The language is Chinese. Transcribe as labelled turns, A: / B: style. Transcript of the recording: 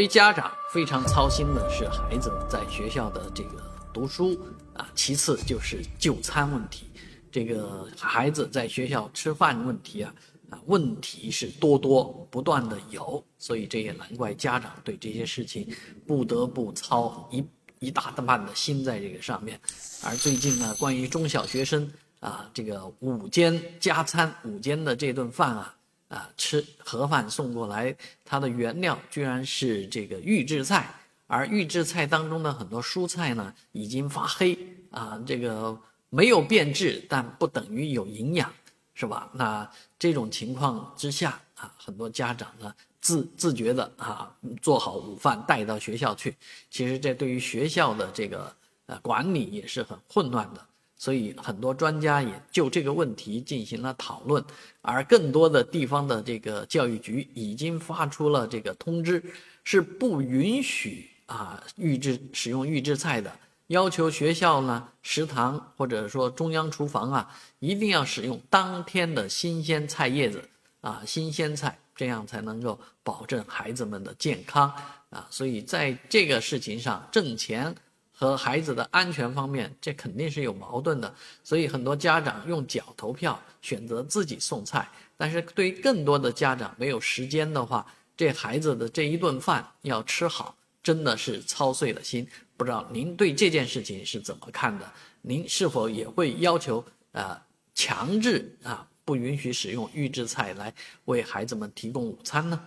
A: 对家长非常操心的是孩子在学校的这个读书啊，其次就是就餐问题。这个孩子在学校吃饭问题啊，啊问题是多多不断的有，所以这也难怪家长对这些事情不得不操一一大半的心在这个上面。而最近呢，关于中小学生啊，这个午间加餐，午间的这顿饭啊。啊，吃盒饭送过来，它的原料居然是这个预制菜，而预制菜当中的很多蔬菜呢已经发黑啊，这个没有变质，但不等于有营养，是吧？那这种情况之下啊，很多家长呢自自觉的啊做好午饭带到学校去，其实这对于学校的这个呃管理也是很混乱的。所以很多专家也就这个问题进行了讨论，而更多的地方的这个教育局已经发出了这个通知，是不允许啊预制使用预制菜的，要求学校呢食堂或者说中央厨房啊一定要使用当天的新鲜菜叶子啊新鲜菜，这样才能够保证孩子们的健康啊。所以在这个事情上挣钱。和孩子的安全方面，这肯定是有矛盾的，所以很多家长用脚投票，选择自己送菜。但是对于更多的家长没有时间的话，这孩子的这一顿饭要吃好，真的是操碎了心。不知道您对这件事情是怎么看的？您是否也会要求啊，强制啊，不允许使用预制菜来为孩子们提供午餐呢？